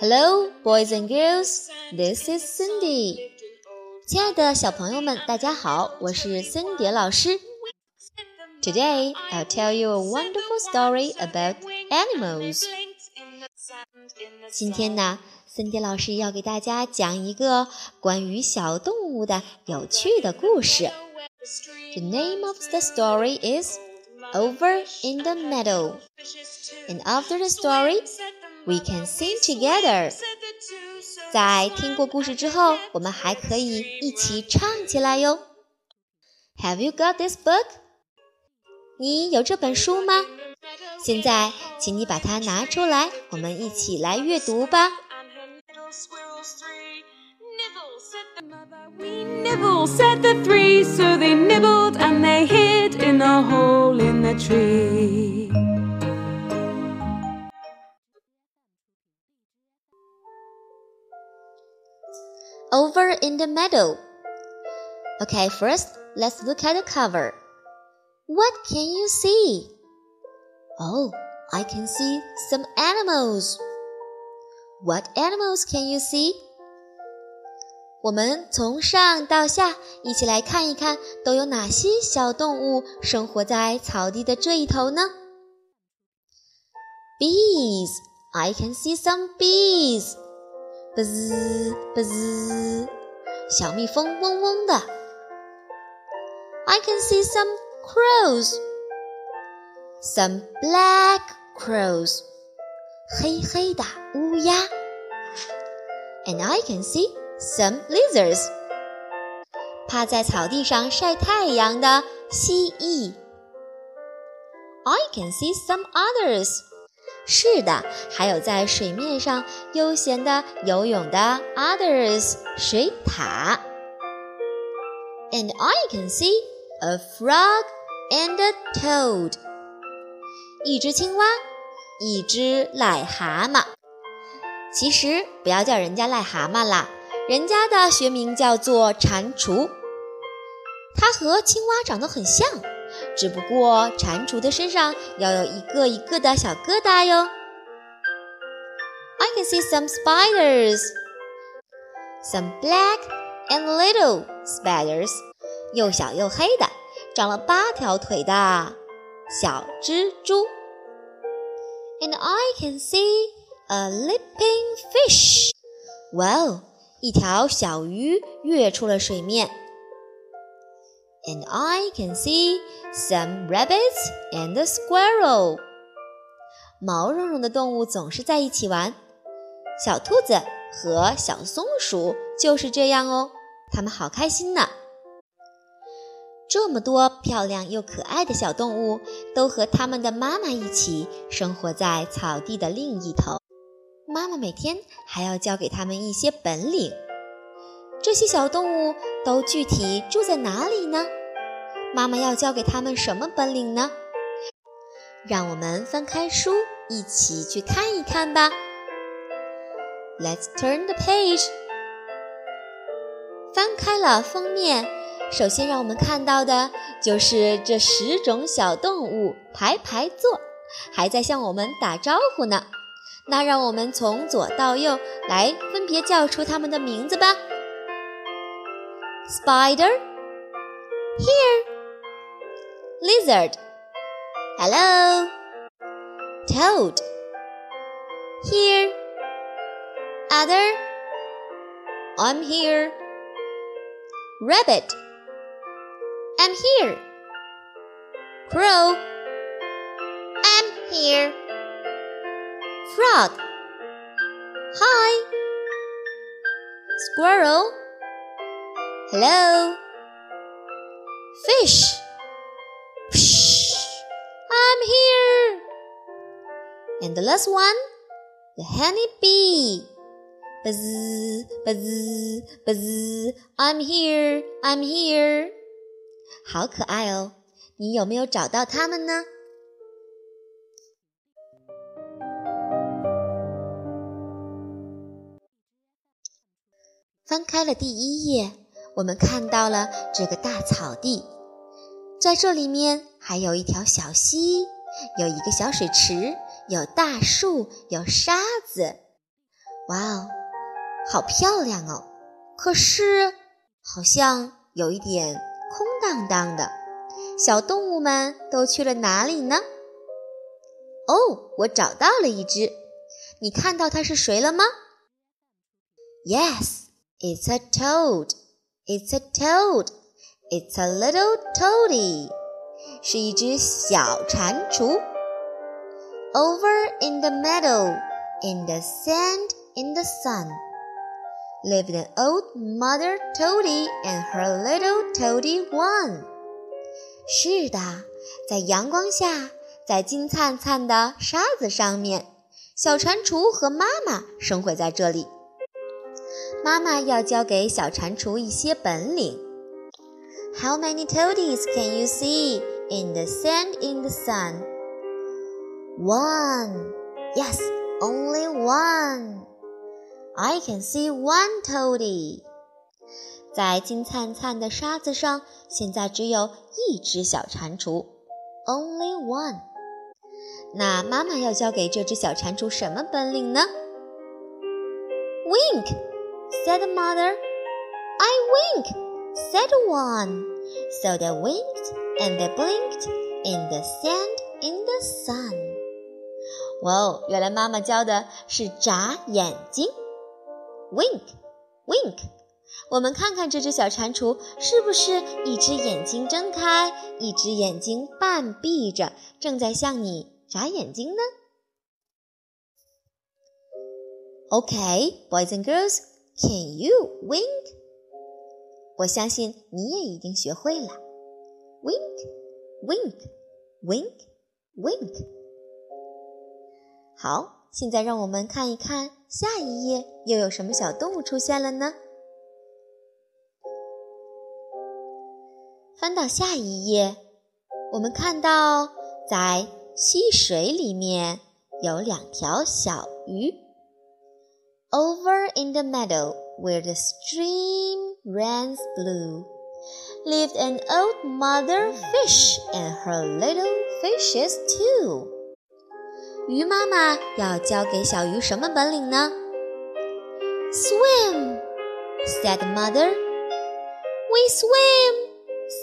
Hello, boys and girls. This is Cindy. 亲爱的小朋友们，大家好，我是森蝶老师。Today, I'll tell you a wonderful story about animals. 今天呢，森蝶老师要给大家讲一个关于小动物的有趣的故事。The name of the story is Over in the Meadow. And after the story, we can sing together. 在听过故事之后，我们还可以一起唱起来哟。Have you got this book? 你有这本书吗？现在，请你把它拿出来，我们一起来阅读吧。 Over in the meadow. Okay, first, let's look at the cover. What can you see? Oh, I can see some animals. What animals can you see? 我们从上到下一起来看一看，都有哪些小动物生活在草地的这一头呢？Bees, I can see some bees. 不滋不滋，小蜜蜂嗡嗡的。I can see some crows, some black crows，黑黑的乌鸦。And I can see some lizards，趴在草地上晒太阳的蜥蜴。I can see some others， 是的，还有在水面上悠闲的游泳的 others 水獭。And I can see a frog and a toad，一只青蛙，一只癞蛤蟆。其实不要叫人家癞蛤蟆啦。人家的学名叫做蟾蜍，它和青蛙长得很像，只不过蟾蜍的身上要有一个一个的小疙瘩哟。I can see some spiders, some black and little spiders，又小又黑的，长了八条腿的小蜘蛛。And I can see a leaping fish. Wow! 一条小鱼跃出了水面。And I can see some rabbits and a squirrel。毛茸茸的动物总是在一起玩，小兔子和小松鼠就是这样哦，它们好开心呢。这么多漂亮又可爱的小动物，都和它们的妈妈一起生活在草地的另一头。妈妈每天还要教给它们一些本领。这些小动物都具体住在哪里呢？妈妈要教给他们什么本领呢？让我们翻开书，一起去看一看吧。Let's turn the page。翻开了封面，首先让我们看到的就是这十种小动物排排坐，还在向我们打招呼呢。那让我们从左到右来分别叫出它们的名字吧。Spider, here. Lizard, hello. Toad, here. Other, I'm here. Rabbit, I'm here. Crow, I'm here frog. Hi. Squirrel. Hello. Fish. Psh, I'm here. And the last one, the honey bee. Buzz, buzz, buzz. I'm here. I'm here. 好可爱哦！你有没有找到它们呢？翻开了第一页， 我们看到了这个大草地，在这里面还有一条小溪，有一个小水池，有大树，有沙子。哇哦，好漂亮哦！可是好像有一点空荡荡的，小动物们都去了哪里呢？哦，我找到了一只，你看到它是谁了吗？Yes, it's a toad. It's a toad. It's a little toady. 是一只小蟾蜍。Over in the meadow, in the sand, in the sun, lived an old mother toady and her little toady one. 是的，在阳光下，在金灿灿的沙子上面，小蟾蜍和妈妈生活在这里。 妈妈要教给小蟾蜍一些本领。How many toadies can you see in the sand in the sun? One. Yes, only one. I can see one toady. 在金灿灿的沙子上，现在只有一只小蟾蜍，only one。那妈妈要教给这只小蟾蜍什么本领呢？Wink, said the mother. I wink, said one. So they winked and they blinked in the sand in the sun. 哇哦，原来妈妈教的是眨眼睛，wink wink。我们看看这只小蟾蜍是不是一只眼睛睁开，一只眼睛半闭着，正在向你眨眼睛呢？Okay, boys and girls, can you wink? 我相信你也已经学会了，wink wink wink wink。好，现在让我们看一看下一页又有什么小动物出现了呢？翻到下一页，我们看到在溪水里面有两条小鱼。Over in the meadow where the stream runs blue, lived an old mother fish and her little fishes too. 鱼妈妈要教给小鱼什么本领呢？Swim, said mother. We swim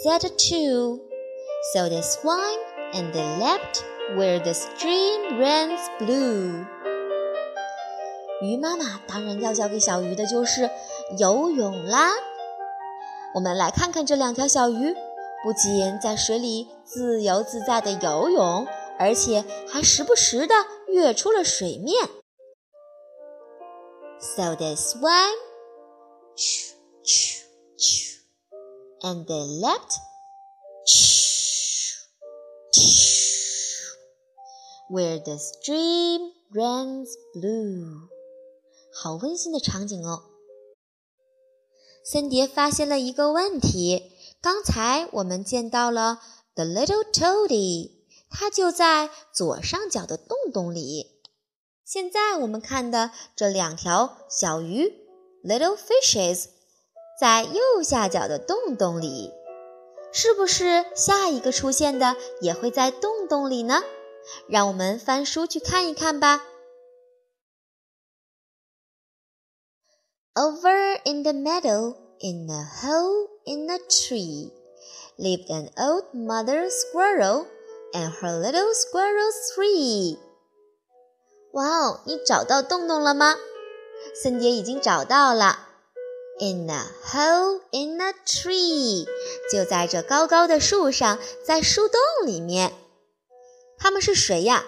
said two. So they swam and they leapt where the stream runs blue. 鱼妈妈当然要教给小鱼的就是游泳啦。我们来看看这两条小鱼，不仅在水里自由自在的游泳，而且还时不时的跃出了水面。So they swam, and they leapt where the stream runs blue。好温馨的场景哦！森蝶发现了一个问题：刚才我们见到了 the little toady，它就在左上角的洞洞里。现在我们看的这两条小鱼 little fishes，在右下角的洞洞里，是不是下一个出现的也会在洞洞里呢？让我们翻书去看一看吧。Over in the meadow, in a hole in a tree, lived an old mother squirrel and her little squirrels three. 哇哦，你找到洞洞了吗？森蝶已经找到了。In a hole in a tree，就在这高高的树上，在树洞里面。他们是谁呀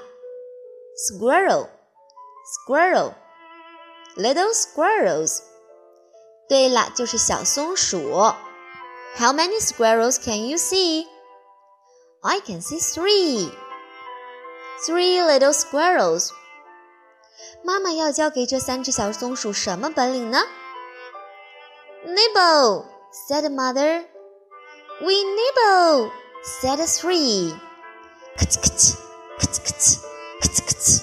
？Squirrel，squirrel，little squirrels。对了，就是小松鼠。How many squirrels can you see? I can see three. Three little squirrels. 妈妈要教给这三只小松鼠什么本领呢？Nibble, said mother. We nibble, said three. 咔哧咔哧，咔哧咔哧，咔哧咔哧。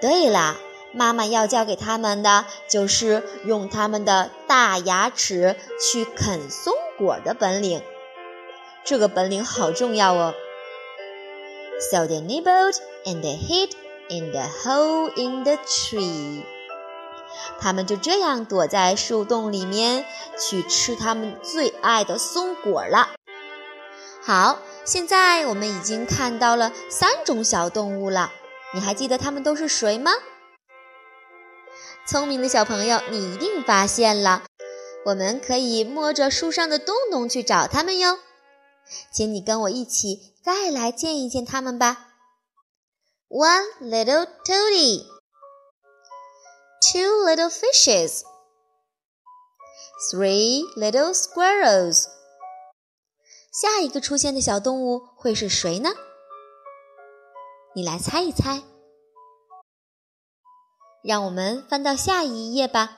对了。 妈妈要教给他们的就是用他们的大牙齿去啃松果的本领，这个本领好重要哦。So they nibbled and they hid in the hole in the tree. 它们就这样躲在树洞里面去吃它们最爱的松果了。好，现在我们已经看到了三种小动物了，你还记得它们都是谁吗？聪明的小朋友，你一定发现了，我们可以摸着树上的洞洞去找它们哟。请你跟我一起再来见一见它们吧。One little toady, two little fishes, three little squirrels。下一个出现的小动物会是谁呢？你来猜一猜。让我们翻到下一页吧。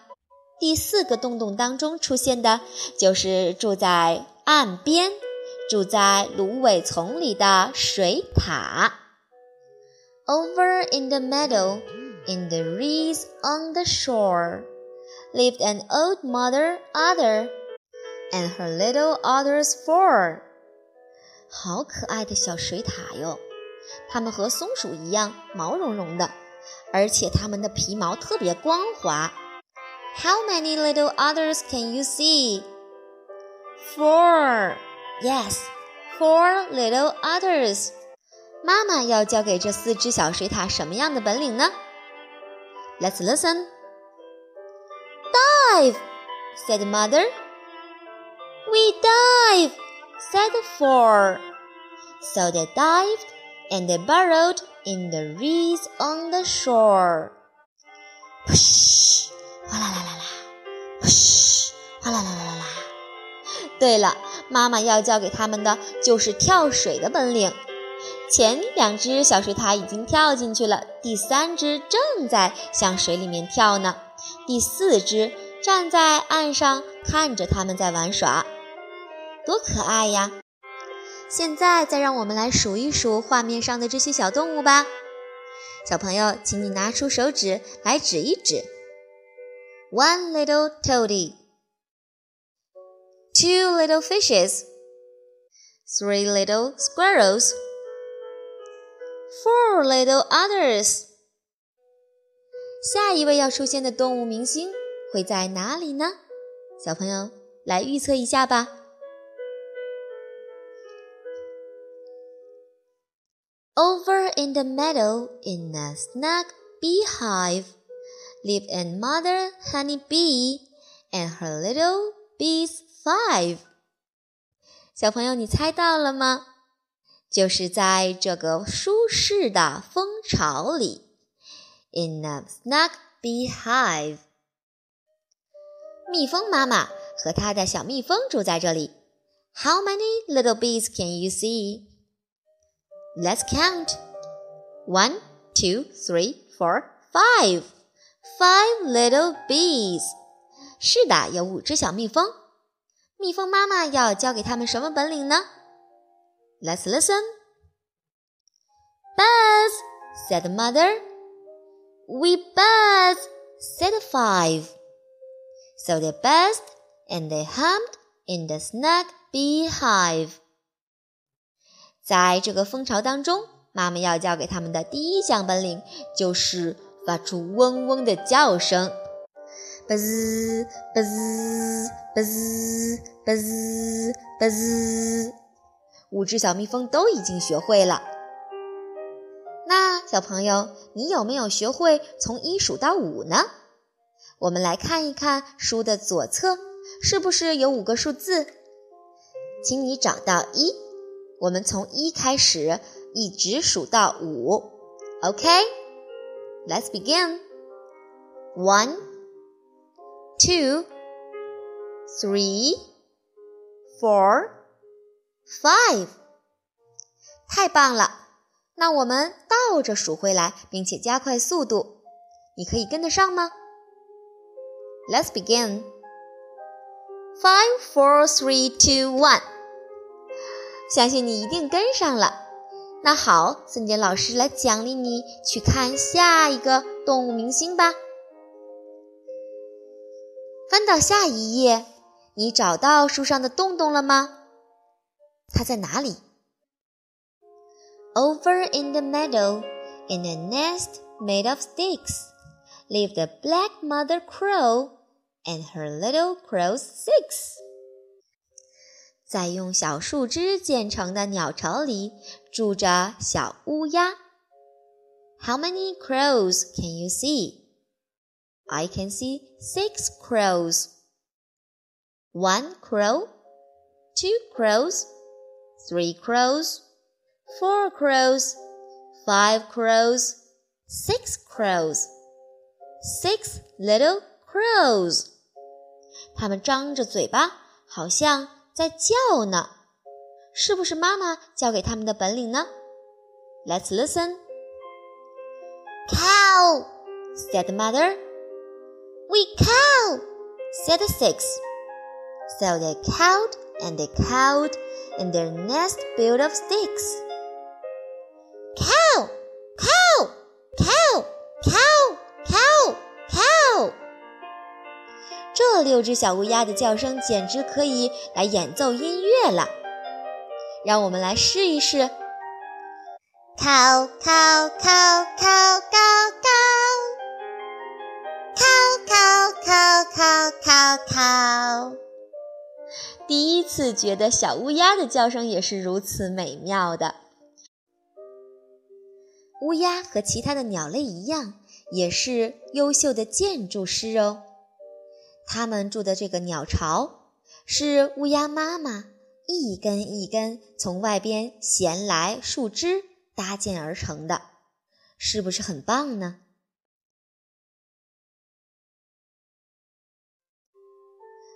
第四个洞洞当中出现的就是住在岸边、住在芦苇丛里的水獭。Over in the meadow, in the reeds on the shore, lived an old mother otter and her little otters four。好可爱的小水獭哟，它们和松鼠一样毛茸茸的。而且它们的皮毛特别光滑。How many little others can you see? Four. Yes, four little others. 妈妈要教给这四只小水獭什么样的本领呢？Let's listen. Dive, said mother. We dive, said four. So they dived and they burrowed in the reeds on the shore. 噗，哗啦啦啦啦，噗，哗啦啦啦啦啦。对了，妈妈要教给他们的就是跳水的本领。前两只小水獭已经跳进去了，第三只正在向水里面跳呢。第四只站在岸上看着他们在玩耍，多可爱呀！现在再让我们来数一数画面上的这些小动物吧，小朋友，请你拿出手指来指一指。One little toady, two little fishes, three little squirrels, four little others。下一位要出现的动物明星会在哪里呢？小朋友来预测一下吧。Over in the meadow, in a snug beehive, lived a mother honey bee and her little bees five. 小朋友，你猜到了吗？就是在这个舒适的蜂巢里，in a snug beehive，蜜蜂妈妈和她的小蜜蜂住在这里。How many little bees can you see? Let's count. One, two, three, four, five. Five little bees. 是的，有五只小蜜蜂。蜜蜂妈妈要教给他们什么本领呢？Let's listen. Buzz, said the mother. We buzz, said the five. So they buzzed and they hummed in the snug beehive. 在这个蜂巢当中，妈妈要教给他们的第一项本领就是发出嗡嗡的叫声，吧滋吧滋吧滋吧滋吧滋。五只小蜜蜂都已经学会了。那小朋友，你有没有学会从一数到五呢？我们来看一看书的左侧，是不是有五个数字？请你找到一。我们从一开始，一直数到五，OK？Let's begin. One, two, three, four, five. 太棒了！那我们倒着数回来，并且加快速度，你可以跟得上吗？Let's begin. Five, four, three, two, one. 相信你一定跟上了。那好，森杰老师来奖励你去看下一个动物明星吧。翻到下一页，你找到书上的洞洞了吗？它在哪里？Over in the meadow, in a nest made of sticks, lived a black mother crow and her little crows six。在用小树枝建成的鸟巢里住着小乌鸦。How many crows can you see? I can see six crows. One crow, two crows, three crows, four crows, five crows, six crows, six little crows. 它们张着嘴巴，好像在叫呢。是不是妈妈教给他们的本领呢？Let's listen. Cow, said the mother. We cow, said the six. So they cowed and they cowed, and their nest built of sticks. 六只小乌鸦的叫声简直可以来演奏音乐了。让我们来试一试。Cow, cow, cow, cow, cow, cow. Cow, cow, cow, cow, cow, cow. 第一次觉得小乌鸦的叫声也是如此美妙的。乌鸦和其他的鸟类一样，也是优秀的建筑师哦。他们住的这个鸟巢是乌鸦妈妈一根一根从外边衔来树枝搭建而成的，是不是很棒呢？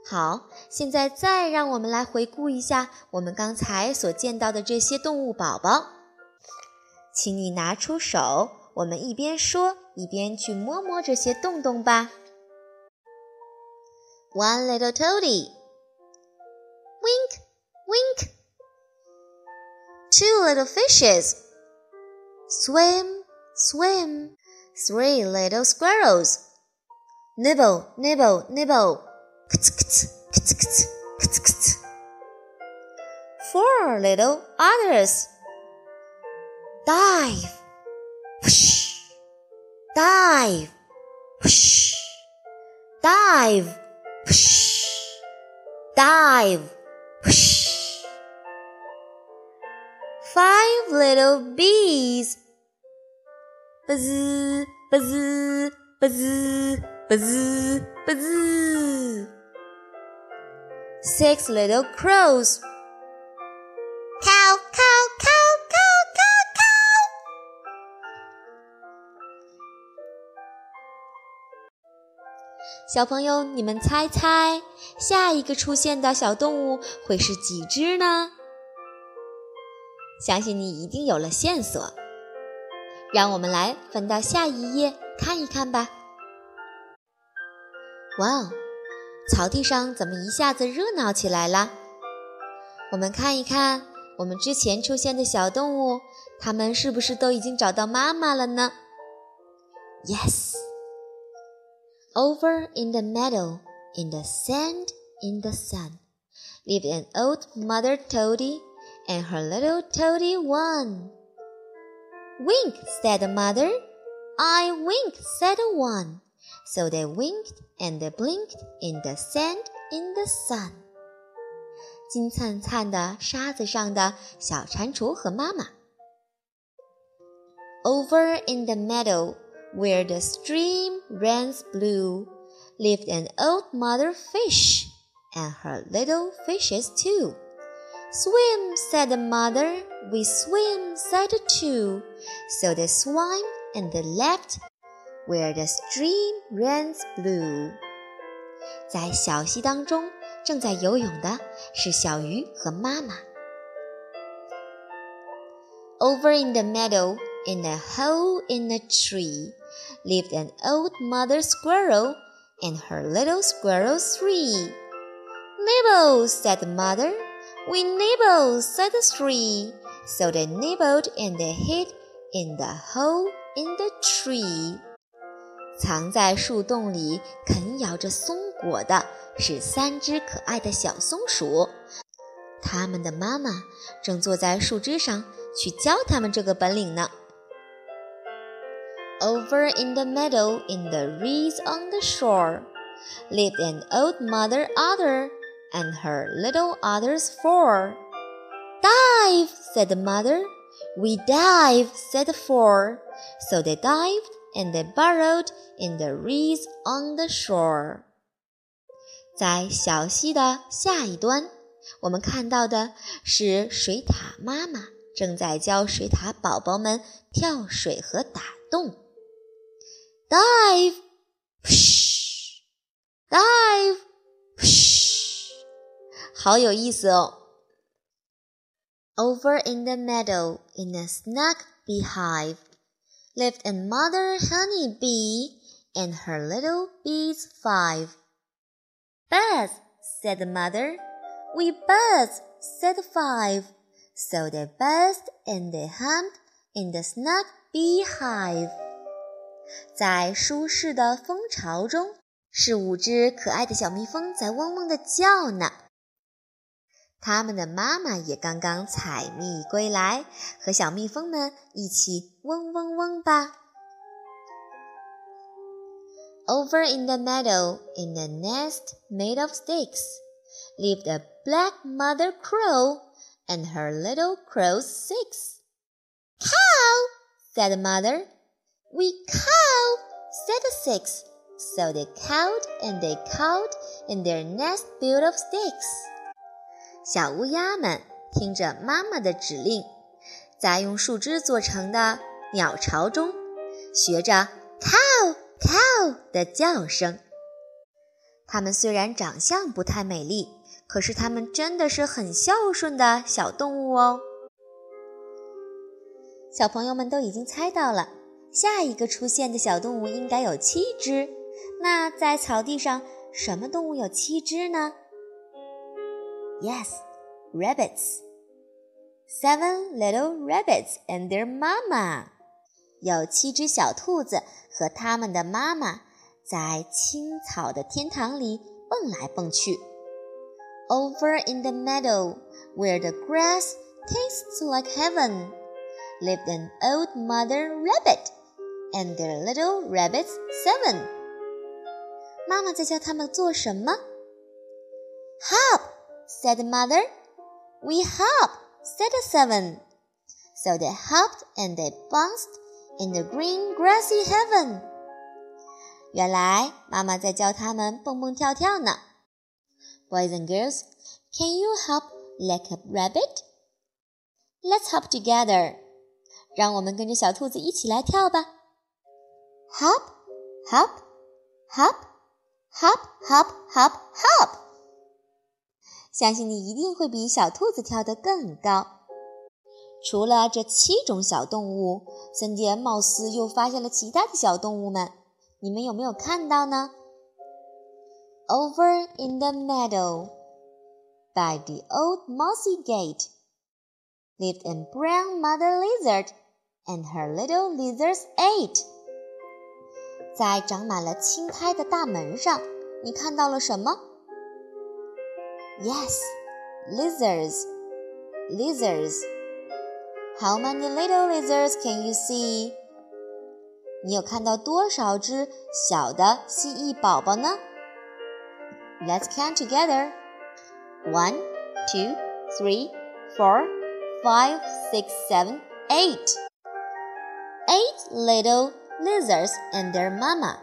好，现在再让我们来回顾一下我们刚才所见到的这些动物宝宝。请你拿出手，我们一边说一边去摸摸这些洞洞吧。One little toady, wink, wink. Two little fishes, swim, swim. Three little squirrels, nibble, nibble, nibble. Four little others. Dive. Whoosh. Dive. Whoosh. Dive. Whoosh. Dive. Whoosh. Five little bees. Buzz, buzz, buzz, buzz, buzz. Six little crows. 小朋友，你们猜猜，下一个出现的小动物会是几只呢？相信你一定有了线索。让我们来翻到下一页看一看吧。哇哦，草地上怎么一下子热闹起来了？我们看一看，我们之前出现的小动物，它们是不是都已经找到妈妈了呢？Yes。Over in the meadow, in the sand, in the sun, lived an old mother toady and her little toady one. Wink, said the mother. I wink, said the one. So they winked and they blinked in the sand, in the sun. 金灿灿的沙子上的小蟾蜍和妈妈。Over in the meadow, where the stream runs blue, lived an old mother fish and her little fishes too. Swim, said the mother. We swim, said the two. So they swam and they leapt where the stream runs blue. 在小溪当中，正在游泳的是小鱼和妈妈。Over in the meadow, in a hole in a tree, lived an old mother squirrel and her little squirrels three. Nibble, said the mother. We nibble, said the three. So they nibbled and they hid in the hole in the tree. 藏在树洞里啃咬着松果的是三只可爱的小松鼠，它们的妈妈正坐在树枝上去教它们这个本领呢。 Over in the meadow, in the reeds on the shore, lived an old mother otter and her little others four. Dive, said the mother. We dive, said the four. So they dived and they burrowed in the reeds on the shore. 在小溪的下一端，我们看到的是水獭妈妈正在教水獭宝宝们跳水和打洞。 Dive, dive, 好有意思哦。Over in the meadow, in a snug beehive, lived a mother honey bee and her little bees five. Buzz, said the mother. We buzz, said the five. So they buzzed and they hummed in the snug beehive. 在舒适的蜂巢中，是五只可爱的小蜜蜂在嗡嗡的叫呢。它们的妈妈也刚刚采蜜归来，和小蜜蜂们一起嗡嗡嗡吧。Over in the meadow, in a nest made of sticks, lived a black mother crow and her little crows six. Cow, said mother. We cow, said the six. So they cowed and they cowed in their nest built of sticks. 小乌鸦们听着妈妈的指令，在用树枝做成的鸟巢中，学着 “cow cow” 的叫声。它们虽然长相不太美丽，可是它们真的是很孝顺的小动物哦。小朋友们都已经猜到了，下一个出现的小动物应该有七只。那在草地上，什么动物有七只呢？Yes, rabbits. Seven little rabbits and their mama. 有七只小兔子和它们的妈妈在青草的天堂里蹦来蹦去。Over in the meadow, where the grass tastes like heaven, lived an old mother rabbit and their little rabbits seven. 妈妈在教他们做什么？Hop said the mother. We hop, said the seven. So they hopped and they bounced in the green grassy heaven. 原来妈妈在教他们蹦蹦跳跳呢。Boys and girls, can you hop like a rabbit? Let's hop together. 让我们跟着小兔子一起来跳吧。 Hop, hop, hop, hop, hop, hop, hop. 相信你一定会比小兔子跳得更高。除了这七种小动物，森迪貌似又发现了其他的小动物们。你们有没有看到呢？Over in the meadow, by the old mossy gate, lived a brown mother lizard and her little lizards eight。 在长满了青苔的大门上，你看到了什么？Yes, lizards, lizards. How many little lizards can you see? 你有看到多少只小的蜥蜴宝宝呢？Let's count together. One, two, three, four, five, six, seven, eight. Eight little lizards and their mama.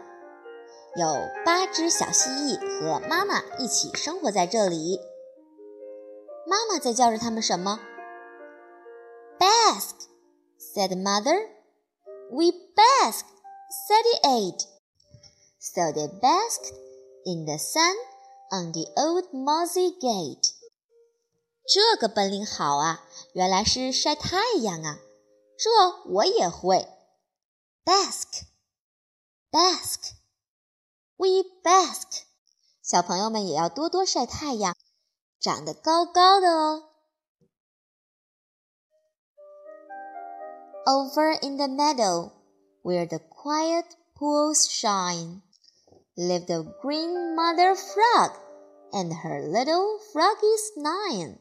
有八只小蜥蜴和妈妈一起生活在这里。妈妈在叫着它们什么？Bask, said mother. We bask, said the eight. So they basked in the sun on the old mossy gate. 这个本领好啊，原来是晒太阳啊！这我也会。 Bask, bask. We bask，小朋友们也要多多晒太阳，长得高高的哦。Over in the meadow, where the quiet pools shine, lived a green mother frog and her little froggies nine。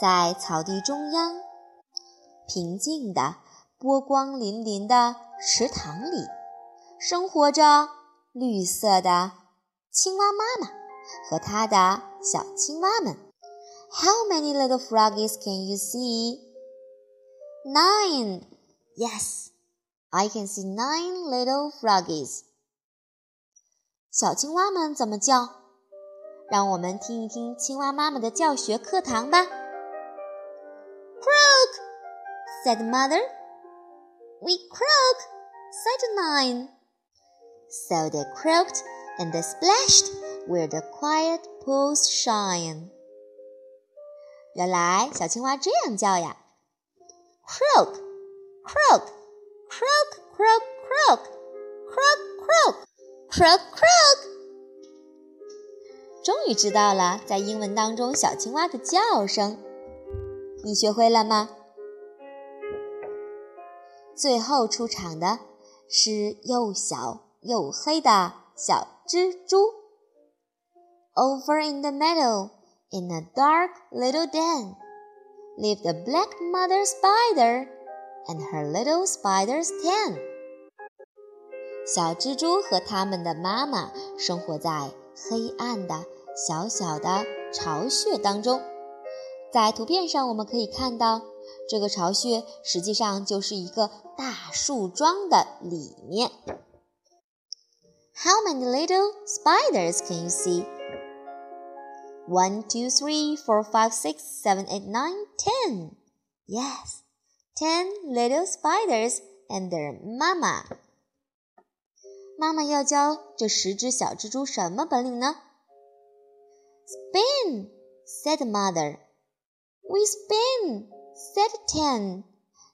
在草地中央，平静的、 波光粼粼的 池塘里，生活着绿色的青蛙妈妈和她的小青蛙们。How many little froggies can you see? Nine. Yes, I can see nine little froggies. 小青蛙们怎么叫？让我们听一听青蛙妈妈的教学课堂吧。Croak, said mother. We croak, said nine. So they croaked and they splashed where the quiet pools shine. 原来小青蛙这样叫呀，croak croak croak croak croak croak croak croak croak。终于知道了，在英文当中小青蛙的叫声，你学会了吗？ 最后出场的是又小又黑的小蜘蛛。Over in the meadow. In a dark little den lived a black mother spider and her little spider's ten. 小蜘蛛和它们的妈妈生活在黑暗的小小的巢穴当中。在图片上我们可以看到，这个巢穴实际上就是一个大树桩的里面。How many little spiders can you see? One, two, three, four, five, six, seven, eight, nine, ten. Yes, ten little spiders and their mama. 妈妈要教这十只小蜘蛛什么本领呢？Spin, said mother. We spin. Said ten.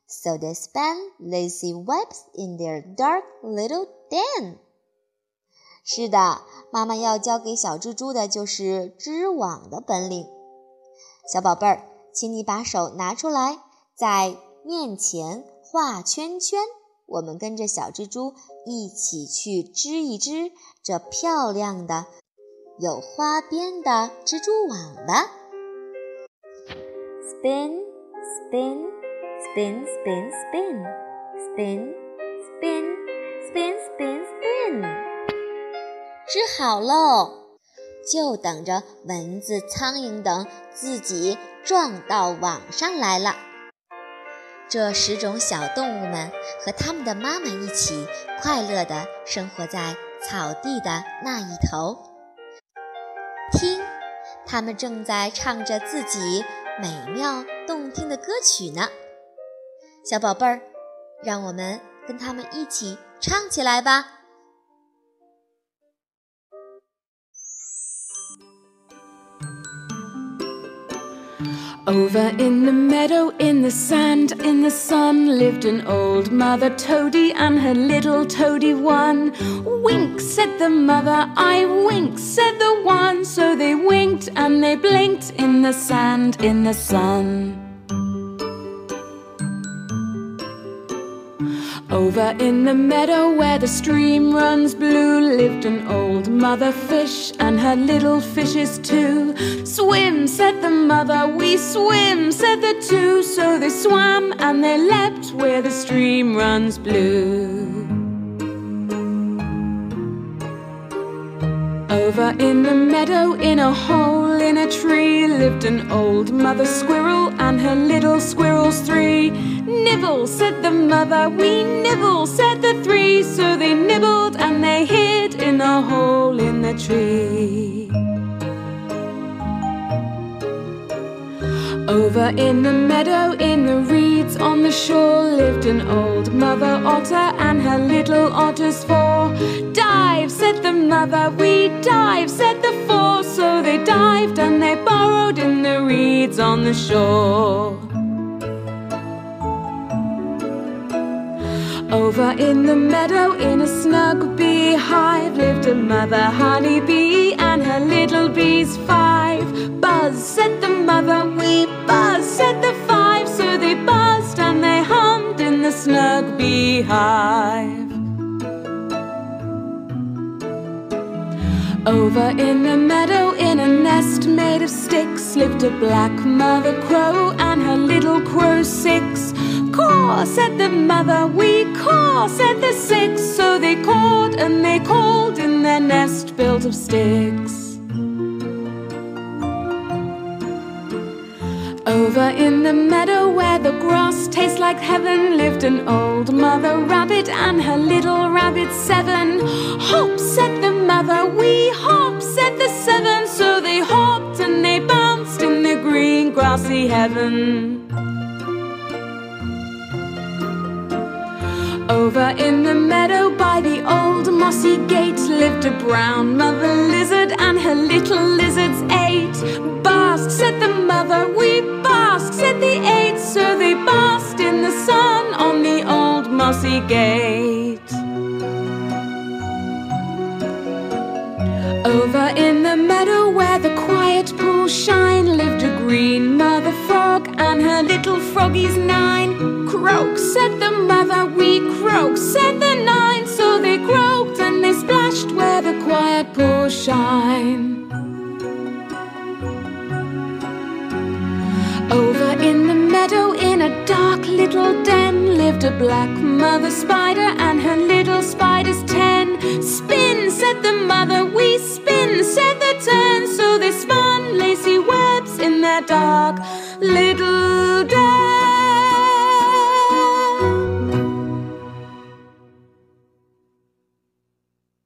So they spun lazy webs in their dark little den. 是的，妈妈要教给小蜘蛛的就是织网的本领。小宝贝儿，请你把手拿出来，在面前画圈圈。我们跟着小蜘蛛一起去织一织这漂亮的有花边的蜘蛛网吧。Spin, spin, spin, spin, spin, spin, spin, spin, spin, spin. 织好喽，就等着蚊子、苍蝇等自己撞到网上来了。这十种小动物们和它们的妈妈一起，快乐地生活在草地的那一头。听，它们正在唱着自己美妙动听的歌曲呢。小宝贝儿，让我们跟他们一起唱起来吧。Over in the meadow, in the sand, in the sun, lived an old mother toady and her little toady one. Wink, said the mother, I wink, said the one. So they winked and they blinked in the sand, in the sun. Over in the meadow where the stream runs blue lived an old mother fish and her little fishes too. Swim, said the mother, we swim, said the two. So they swam and they leapt where the stream runs blue. Over in the meadow, in a hole in a tree, lived an old mother squirrel and her little squirrels three. Nibble, said the mother, we nibble, said the three. So they nibbled and they hid in a hole in the tree. Over in the meadow, in the reeds on the shore, lived an old mother otter and her little otters four. Dive, said the mother, we dive, said the four. So they dived and they burrowed in the reeds on the shore. Over in the meadow, in a snug beehive, lived a mother honeybee and her little bees five. Buzz, said the mother, we buzz, said the five. So they buzzed and they hummed in the snug beehive. Over in the meadow, in a nest made of sticks, lived a black mother crow and her little crow six. Caw, said the mother, we caw, said the six. So they cawed and they called in their nest built of sticks. Over in the meadow where the grass tastes like heaven lived an old mother rabbit and her little rabbit seven. Hop, said the mother, we hop, said the seven. So they hopped and they bounced in the green grassy heaven. Over in the meadow by the old mossy gate lived a brown mother lizard and her little lizards eight. Bask, said the mother, we bask, said the eight. So they basked in the sun on the old mossy gate. Over in the meadow where the quiet pools shine lived a green mother frog and her little froggies nine. Croak, said the mother, we croak, said the nine. So they croaked and they splashed where the quiet pools shine. Over in the meadow, in a dark little den, lived a black mother spider and her little spiders ten. Spin, said the mother, we spin, said the ten. So they spun lacy webs in their dark little den.